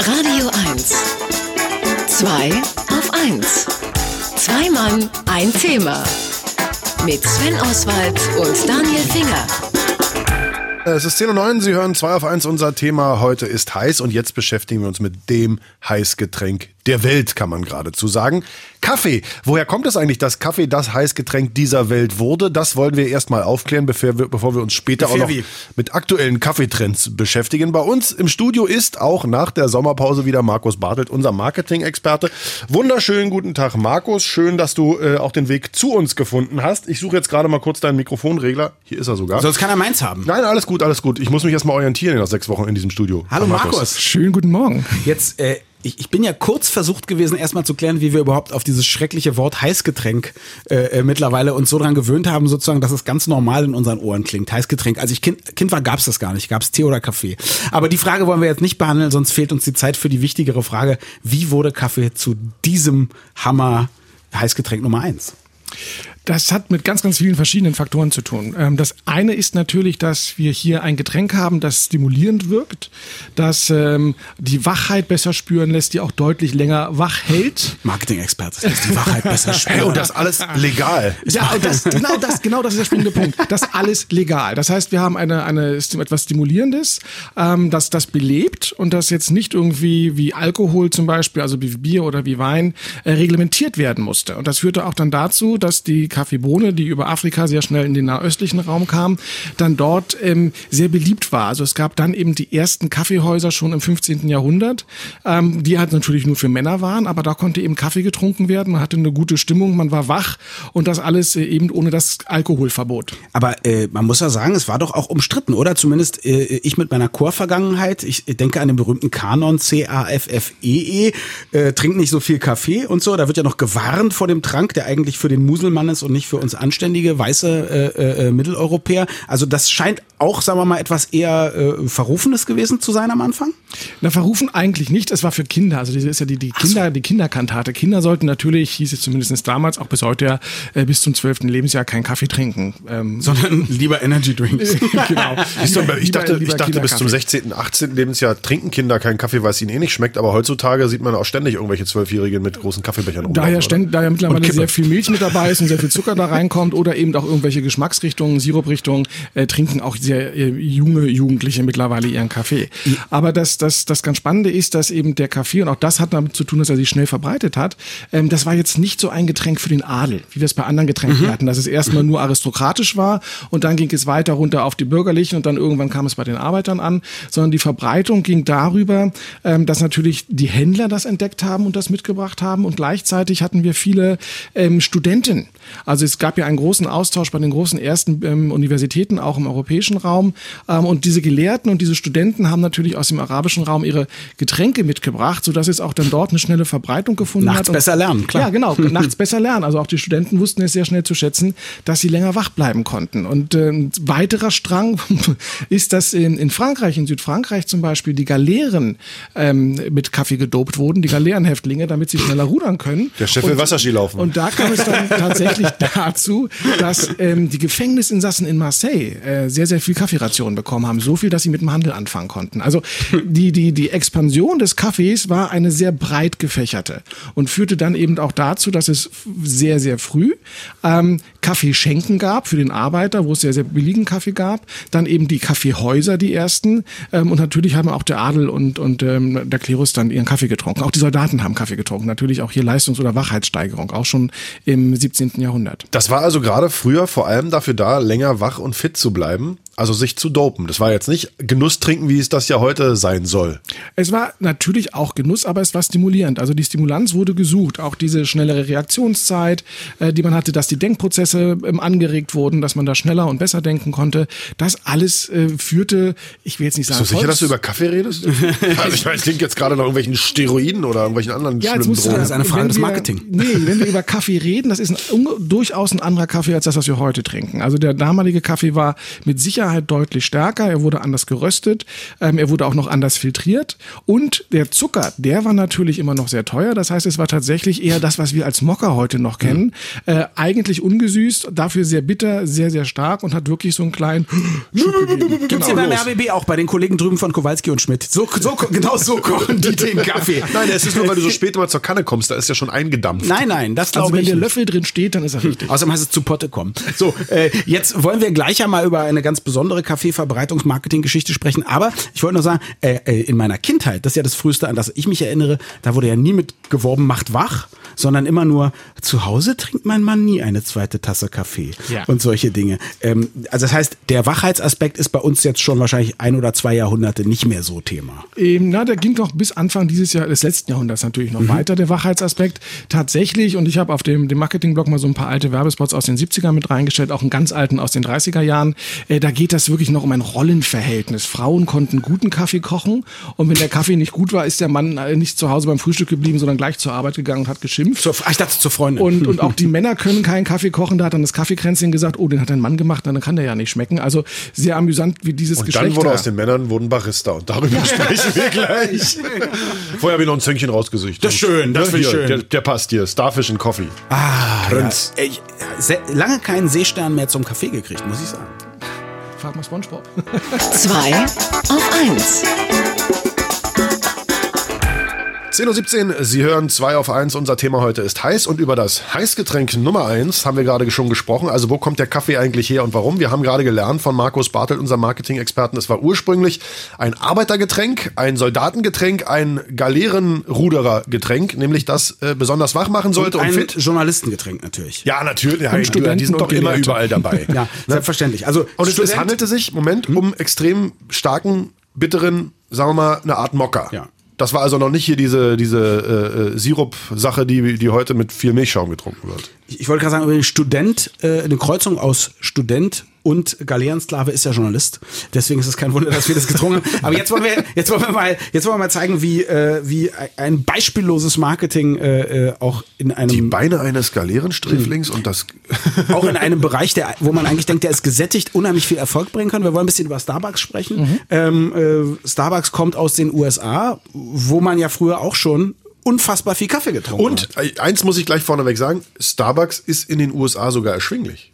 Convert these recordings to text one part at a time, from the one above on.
Radio 1. Zwei auf 1. Zwei Mann, ein Thema. Mit Sven Oswald und Daniel Finger. Es ist 10.09 Uhr, Sie hören 2 auf 1. Unser Thema heute ist heiß und jetzt beschäftigen wir uns mit dem Heißgetränk der Welt, kann man geradezu sagen. Kaffee. Woher kommt es eigentlich, dass Kaffee das Heißgetränk dieser Welt wurde? Das wollen wir erstmal aufklären, bevor wir, bevor wir uns später Bevor auch noch mit aktuellen Kaffeetrends beschäftigen. Bei uns im Studio ist auch nach der Sommerpause wieder Markus Bartelt, unser Marketing-Experte. Wunderschönen guten Tag, Markus. Schön, dass du äh, auch den Weg zu uns gefunden hast. Ich suche jetzt gerade mal kurz deinen Mikrofonregler. Hier ist er sogar. Sonst kann er meins haben. Nein, alles gut, alles gut. Ich muss mich erstmal orientieren nach sechs Wochen in diesem Studio. Hallo Herr Markus. Schönen guten Morgen. Jetzt, äh, ich, ich bin ja kurz versucht gewesen, erstmal zu klären, wie wir überhaupt auf dieses schreckliche Wort Heißgetränk äh, äh, mittlerweile uns so dran gewöhnt haben, sozusagen, dass es ganz normal in unseren Ohren klingt. Heißgetränk. Als ich Kind, kind war, gab's das gar nicht. Gab's Tee oder Kaffee. Aber die Frage wollen wir jetzt nicht behandeln, sonst fehlt uns die Zeit für die wichtigere Frage, wie wurde Kaffee zu diesem Hammer Heißgetränk Nummer eins? Das hat mit ganz, ganz vielen verschiedenen Faktoren zu tun. Ähm, Das eine ist natürlich, dass wir hier ein Getränk haben, das stimulierend wirkt, das ähm, die Wachheit besser spüren lässt, die auch deutlich länger wach hält. Marketing-Experte, das ist die Wahrheit besser Hey, spüren. und das alles legal. Ja, das, genau das, genau das ist der springende Punkt. Das alles legal. Das heißt, wir haben eine, eine etwas Stimulierendes, ähm, das das belebt und das jetzt nicht irgendwie wie Alkohol zum Beispiel, also wie Bier oder wie Wein, äh, reglementiert werden musste. Und das führte auch dann dazu, dass die Kaffeebohne, die über Afrika sehr schnell in den nahöstlichen Raum kam, dann dort ähm, sehr beliebt war. Also es gab dann eben die ersten Kaffeehäuser schon im 15. Jahrhundert, ähm, die halt natürlich nur für Männer waren, aber da konnte eben Kaffee getrunken werden, man hatte eine gute Stimmung, man war wach und das alles äh, eben ohne das Alkoholverbot. Aber äh, man muss ja sagen, es war doch auch umstritten, oder? Zumindest äh, ich mit meiner Chorvergangenheit. Ich denke an den berühmten Kanon C-A-F-F-E-E. Äh, trink nicht so viel Kaffee und so. Da wird ja noch gewarnt vor dem Trank, der eigentlich für den Muselmann ist und nicht für uns anständige weiße äh, äh, Mitteleuropäer. Also das scheint auch, sagen wir mal, etwas eher äh, Verrufenes gewesen zu sein am Anfang. Na, verrufen eigentlich nicht. Es war für Kinder. Also, das ist ja die, die Kinder, die Kinderkantate. Kinder sollten natürlich, hieß es zumindest damals, auch bis heute ja, äh, bis zum zwölften Lebensjahr keinen Kaffee trinken. Ähm, Sondern lieber Energy Drinks. genau. Du, Lieber- ich dachte, lieber ich dachte bis zum Kinderkaffee. 16., 18. Lebensjahr trinken Kinder keinen Kaffee, weil es ihnen eh nicht schmeckt. Aber heutzutage sieht man auch ständig irgendwelche Zwölfjährigen mit großen Kaffeebechern Da rumlaufen, ja, oder? ständ, da ja mittlerweile sehr viel Milch mit dabei ist und sehr viel Zucker da reinkommt oder eben auch irgendwelche Geschmacksrichtungen, Siruprichtungen, äh, trinken auch sehr äh, junge Jugendliche mittlerweile ihren Kaffee. Aber das, das, das ganz Spannende ist, dass eben der Kaffee, und auch das hat damit zu tun, dass er sich schnell verbreitet hat, ähm, das war jetzt nicht so ein Getränk für den Adel, wie wir es bei anderen Getränken hatten, dass es erstmal nur aristokratisch war und dann ging es weiter runter auf die Bürgerlichen und dann irgendwann kam es bei den Arbeitern an, sondern die Verbreitung ging darüber, ähm, dass natürlich die Händler das entdeckt haben und das mitgebracht haben und gleichzeitig hatten wir viele ähm, Studenten. Also es gab ja einen großen Austausch bei den großen ersten ähm, Universitäten, auch im europäischen Raum. Ähm, und diese Gelehrten und diese Studenten haben natürlich aus dem arabischen Raum ihre Getränke mitgebracht, sodass es auch dann dort eine schnelle Verbreitung gefunden Nachts hat. Und- besser lernen, klar. Ja, genau, nachts besser lernen. Also auch die Studenten wussten es sehr schnell zu schätzen, dass sie länger wach bleiben konnten. Und äh, ein weiterer Strang ist, dass in, in Frankreich, in Südfrankreich zum Beispiel, die Galeeren ähm, mit Kaffee gedopt wurden, die Galeerenhäftlinge, damit sie schneller rudern können. Der Chef will Wasserski laufen. Und da kam es dann tatsächlich dazu, dass ähm, die Gefängnisinsassen in Marseille äh, sehr, sehr viel Kaffeerationen bekommen haben. So viel, dass sie mit dem Handel anfangen konnten. Also die, die, die Expansion des Kaffees war eine sehr breit gefächerte und führte dann eben auch dazu, dass es sehr, sehr früh ähm, Kaffeeschenken gab für den Arbeiter, wo es sehr, sehr billigen Kaffee gab. Dann eben die Kaffeehäuser, die ersten. Ähm, und natürlich haben auch der Adel und, und ähm, der Klerus dann ihren Kaffee getrunken. Auch die Soldaten haben Kaffee getrunken. Natürlich auch hier Leistungs- oder Wachheitssteigerung, auch schon im 17. Jahrhundert. Das war also gerade früher vor allem dafür da, länger wach und fit zu bleiben, also sich zu dopen. Das war jetzt nicht Genuss trinken, wie es das ja heute sein soll. Es war natürlich auch Genuss, aber es war stimulierend. Also die Stimulanz wurde gesucht. Auch diese schnellere Reaktionszeit, äh, die man hatte, dass die Denkprozesse ähm, angeregt wurden, dass man da schneller und besser denken konnte. Das alles äh, führte, ich will jetzt nicht sagen, Bist du sicher, dass du über Kaffee redest? also ich meine, es klingt jetzt gerade nach irgendwelchen Steroiden oder irgendwelchen anderen Ja, jetzt schlimmen musst Drogen. Das ist eine Frage wenn des wir- Marketing. Nee, wenn wir über Kaffee reden, das ist ein, durchaus ein anderer Kaffee als das, was wir heute trinken. Also der damalige Kaffee war mit Sicherheit Sicherheit deutlich stärker, er wurde anders geröstet, ähm, er wurde auch noch anders filtriert und der Zucker, der war natürlich immer noch sehr teuer. Das heißt, es war tatsächlich eher das, was wir als Mokka heute noch kennen. Mhm. Äh, eigentlich ungesüßt, dafür sehr bitter, sehr, sehr stark und hat wirklich so einen kleinen Gibt's genau, beim RBB auch bei den Kollegen drüben von Kowalski und Schmidt. So, so, genau so kochen die den Kaffee. Nein, es ist nur, weil du so spät immer zur Kanne kommst, da ist ja schon eingedampft. Nein, nein, das Also glaube wenn ich der nicht. Löffel drin steht, dann ist er richtig. Außerdem heißt es zu Potte kommen. So, äh, jetzt wollen wir gleich einmal über eine ganz besondere Kaffeeverbreitungs-Marketing-Geschichte sprechen. Aber ich wollte nur sagen, äh, äh, in meiner Kindheit, das ist ja das Früheste, an das ich mich erinnere, da wurde ja nie mit geworben, macht wach, sondern immer nur, zu Hause trinkt mein Mann nie eine zweite Tasse Kaffee. Ja. Und solche Dinge. Ähm, also das heißt, der Wachheitsaspekt ist bei uns jetzt schon wahrscheinlich ein oder zwei Jahrhunderte nicht mehr so Thema. Ähm, na, der ging noch bis Anfang dieses Jahr, des letzten Jahrhunderts natürlich noch weiter, der Wachheitsaspekt. Tatsächlich, und ich habe auf dem, dem Marketingblog mal so ein paar alte Werbespots aus den 70ern mit reingestellt, auch einen ganz alten aus den 30er Jahren. Äh, da geht das wirklich noch um ein Rollenverhältnis. Frauen konnten guten Kaffee kochen und wenn der Kaffee nicht gut war, ist der Mann äh, nicht zu Hause beim Frühstück geblieben, sondern gleich zur Arbeit gegangen und hat geschimpft. Zur, ach, ich dachte zur Freundin. Und, und auch die Männer können keinen Kaffee kochen. Da hat dann das Kaffeekränzchen gesagt, oh, den hat ein Mann gemacht, dann kann der ja nicht schmecken. Also sehr amüsant, wie dieses Und Geschlecht. dann wurde aus den Männern wurden Barista und darüber sprechen wir gleich. Vorher habe ich noch ein Zönkchen rausgesucht. Das ist schön, das finde ich schön. Der, der passt hier. Starfish and Coffee. ah, Prinz. Ja, ich, sehr, lange keinen Seestern mehr zum Kaffee gekriegt, muss ich sagen. Frag mal Spongebob. Zwei auf eins. 10.17 Uhr, Sie hören 2 auf 1. Unser Thema heute ist heiß und über das Heißgetränk Nummer 1 haben wir gerade schon gesprochen. Also wo kommt der Kaffee eigentlich her und warum? Wir haben gerade gelernt von Markus Bartelt, unserem Marketing-Experten, es war ursprünglich ein Arbeitergetränk, ein Soldatengetränk, ein Galeerenruderergetränk, nämlich das äh, besonders wach machen sollte und, ein fit. Journalistengetränk natürlich. Ja, natürlich. Ja, die Studenten sind doch und immer überall dabei. Ja, selbstverständlich. Also Und es, es handelte sich, Moment, um extrem starken, bitteren, sagen wir mal, eine Art Mokka. Ja. Das war also noch nicht hier diese, diese äh, äh, Sirup-Sache, die, die heute mit viel Milchschaum getrunken wird. Ich, ich wollte gerade sagen, übrigens, Student, äh, eine Kreuzung aus Student und Galeerensklave ist ja Journalist. Deswegen ist es kein Wunder, dass wir das getrunken haben. Aber jetzt wollen wir, jetzt wollen wir mal, jetzt wollen wir mal zeigen, wie, äh, wie ein beispielloses Marketing äh, äh, auch in Die einem Beine eines Galeerensträflings und das. auch in einem Bereich, der, wo man eigentlich denkt, der ist gesättigt, unheimlich viel Erfolg bringen kann. Wir wollen ein bisschen über Starbucks sprechen. Ähm, äh, Starbucks kommt aus den USA, wo man ja früher auch schon unfassbar viel Kaffee getrunken hat. Und äh, eins muss ich gleich vorneweg sagen: Starbucks ist in den USA sogar erschwinglich.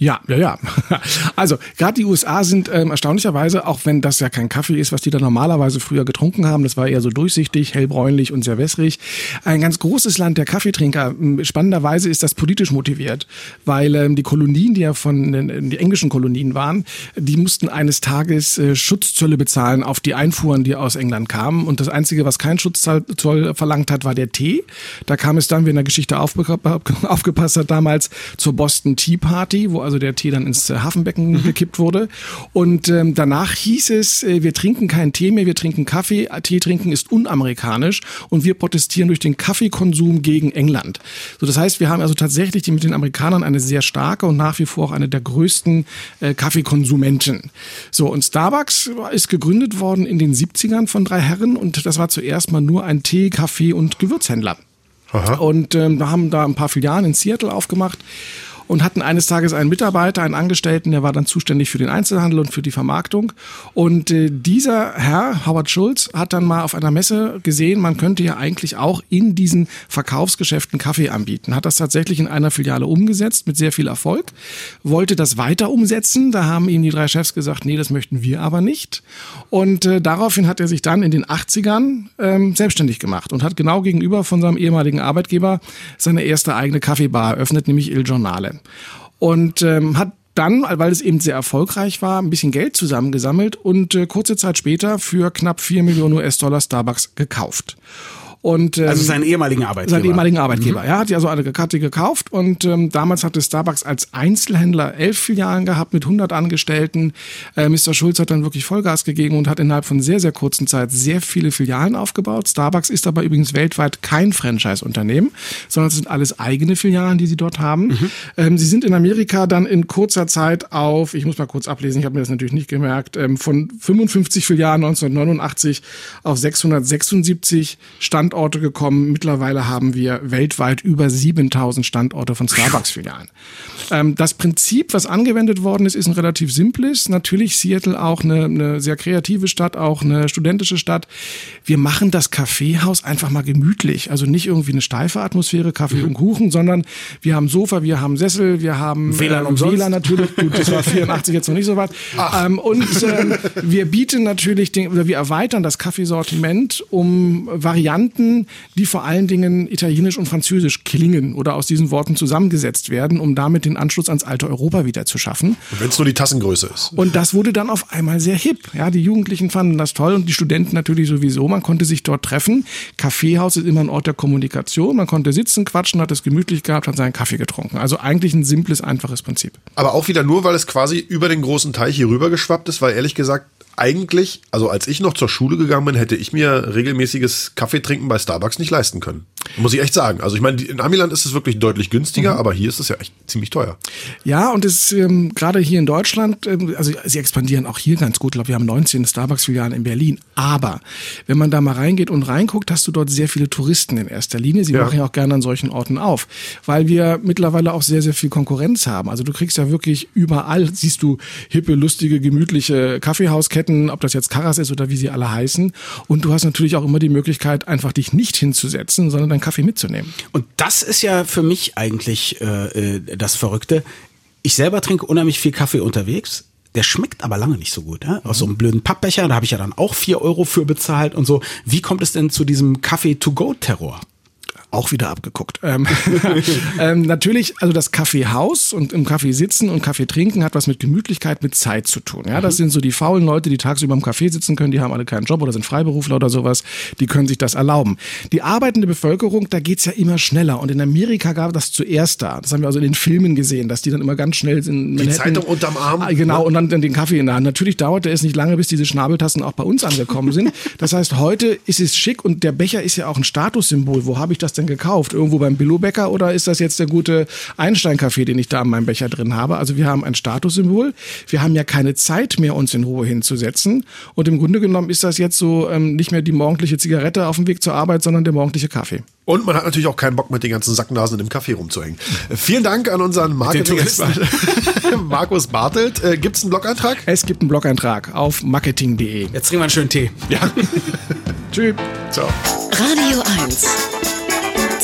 Ja, ja, ja. Also gerade die USA sind ähm, erstaunlicherweise, auch wenn das ja kein Kaffee ist, was die da normalerweise früher getrunken haben, das war eher so durchsichtig, hellbräunlich und sehr wässrig, ein ganz großes Land der Kaffeetrinker. Ähm, Spannenderweise ist das politisch motiviert, weil ähm, die Kolonien, die ja von den, die englischen Kolonien waren, die mussten eines Tages äh, Schutzzölle bezahlen auf die Einfuhren, die aus England kamen. Und das Einzige, was kein Schutzzoll Zoll verlangt hat, war der Tee. Da kam es dann, wer in der Geschichte aufgepasst hat, damals zur Boston Tea Party, wo also der Tee dann ins äh, Hafenbecken gekippt wurde. Und ähm, danach hieß es, äh, wir trinken keinen Tee mehr, wir trinken Kaffee. Tee trinken ist unamerikanisch und wir protestieren durch den Kaffeekonsum gegen England. So, das heißt, wir haben also tatsächlich die mit den Amerikanern eine sehr starke und nach wie vor auch eine der größten äh, Kaffeekonsumenten. So, und Starbucks ist gegründet worden in den 70ern von drei Herren und das war zuerst mal nur ein Tee, Kaffee und Gewürzhändler. Und ähm, da haben da ein paar Filialen in Seattle aufgemacht und hatten eines Tages einen Mitarbeiter, einen Angestellten, der war dann zuständig für den Einzelhandel und für die Vermarktung. Und äh, dieser Herr, Howard Schulz, hat dann mal auf einer Messe gesehen, man könnte ja eigentlich auch in diesen Verkaufsgeschäften Kaffee anbieten. Hat das tatsächlich in einer Filiale umgesetzt mit sehr viel Erfolg, wollte das weiter umsetzen. Da haben ihm die drei Chefs gesagt, nee, das möchten wir aber nicht. Und äh, daraufhin hat er sich dann in den 80ern ähm, selbstständig gemacht und hat genau gegenüber von seinem ehemaligen Arbeitgeber seine erste eigene Kaffeebar eröffnet, nämlich Il Giornale. Und ähm, hat dann, weil es eben sehr erfolgreich war, ein bisschen Geld zusammengesammelt und äh, kurze Zeit später für knapp 4 Millionen US-Dollar Starbucks gekauft. Und, ähm, also seinen ehemaligen Arbeitgeber. seinen ehemaligen Arbeitgeber. Er hat ja so eine Karte gekauft und ähm, damals hatte Starbucks als Einzelhändler elf Filialen gehabt mit 100 Angestellten. Äh, Mr. Schulz hat dann wirklich Vollgas gegeben und hat innerhalb von sehr, sehr kurzen Zeit sehr viele Filialen aufgebaut. Starbucks ist aber übrigens weltweit kein Franchise-Unternehmen, sondern es sind alles eigene Filialen, die sie dort haben. Ähm, sie sind in Amerika dann in kurzer Zeit auf, ich muss mal kurz ablesen, ich habe mir das natürlich nicht gemerkt, ähm, von 55 Filialen 1989 auf 676 Standorte Standorte gekommen. Mittlerweile haben wir weltweit über 7000 Standorte von Starbucks-Filialen. Ähm, das Prinzip, was angewendet worden ist, ist ein relativ simples. Natürlich Seattle auch eine, eine sehr kreative Stadt, auch eine studentische Stadt. Wir machen das Kaffeehaus einfach mal gemütlich. Also nicht irgendwie eine steife Atmosphäre, Kaffee mhm. und Kuchen, sondern wir haben Sofa, wir haben Sessel, wir haben WLAN, ähm, WLAN natürlich. Gut, das war 84 jetzt noch nicht so weit. Ähm, und ähm, wir bieten natürlich den, oder wir erweitern das Kaffeesortiment um Varianten, die vor allen Dingen italienisch und französisch klingen oder aus diesen Worten zusammengesetzt werden, um damit den Anschluss ans alte Europa wieder zu schaffen. Wenn es nur die Tassengröße ist. Und das wurde dann auf einmal sehr hip. Ja, die Jugendlichen fanden das toll und die Studenten natürlich sowieso. Man konnte sich dort treffen. Kaffeehaus ist immer ein Ort der Kommunikation. Man konnte sitzen, quatschen, hat es gemütlich gehabt, hat seinen Kaffee getrunken. Also eigentlich ein simples, einfaches Prinzip. Aber auch wieder nur, weil es quasi über den großen Teich hier rüber geschwappt ist, weil ehrlich gesagt, eigentlich, also als ich noch zur Schule gegangen bin, hätte ich mir regelmäßiges Kaffeetrinken bei Starbucks nicht leisten können. Muss ich echt sagen. Also ich meine, in Amiland ist es wirklich deutlich günstiger, mhm. aber hier ist es ja echt ziemlich teuer. Ja, und es ähm, gerade hier in Deutschland, ähm, also sie expandieren auch hier ganz gut. Ich glaube, wir haben 19 Starbucks-Filialen in Berlin. Aber wenn man da mal reingeht und reinguckt, hast du dort sehr viele Touristen in erster Linie. Sie ja. machen ja auch gerne an solchen Orten auf, weil wir mittlerweile auch sehr, sehr viel Konkurrenz haben. Also du kriegst ja wirklich überall, siehst du hippe, lustige, gemütliche Kaffeehausketten Ketten, ob das jetzt Karas ist oder wie sie alle heißen. Und du hast natürlich auch immer die Möglichkeit, einfach dich nicht hinzusetzen, sondern deinen Kaffee mitzunehmen. Und das ist ja für mich eigentlich äh, äh das Verrückte. Ich selber trinke unheimlich viel Kaffee unterwegs. Der schmeckt aber lange nicht so gut. Ja? Aus so einem blöden Pappbecher, da habe ich ja dann auch vier Euro für bezahlt und so. Wie kommt es denn zu diesem Kaffee-to-go-Terror? Auch wieder abgeguckt. Ähm, ähm, natürlich, also das Kaffeehaus und im Kaffee sitzen und Kaffee trinken hat was mit Gemütlichkeit, mit Zeit zu tun. Ja, das mhm. sind so die faulen Leute, die tagsüber im Café sitzen können, die haben alle keinen Job oder sind Freiberufler oder sowas, die können sich das erlauben. Die arbeitende Bevölkerung, da geht's ja immer schneller und in Amerika gab das zuerst da. Das haben wir also in den Filmen gesehen, dass die dann immer ganz schnell sind. Die Zeitung unterm Arm. Ah, genau, und dann den Kaffee in der Hand. Natürlich dauerte es nicht lange, bis diese Schnabeltassen auch bei uns angekommen sind. Das heißt, heute ist es schick und der Becher ist ja auch ein Statussymbol. Wo habe ich das denn gekauft? Irgendwo beim Billo-Bäcker oder ist das jetzt der gute Einstein-Kaffee, den ich da in meinem Becher drin habe? Also wir haben ein Statussymbol. Wir haben ja keine Zeit mehr, uns in Ruhe hinzusetzen. Und im Grunde genommen ist das jetzt so ähm, nicht mehr die morgendliche Zigarette auf dem Weg zur Arbeit, sondern der morgendliche Kaffee. Und man hat natürlich auch keinen Bock, mit den ganzen Sacknasen in dem Kaffee rumzuhängen. Vielen Dank an unseren Marketing Markus Bartelt. Äh, gibt es einen Blog-Eintrag? Es gibt einen Blog-Eintrag auf marketing.de. Jetzt trinken wir einen schönen Tee. Ja. Tschüss. Ciao. Radio 1.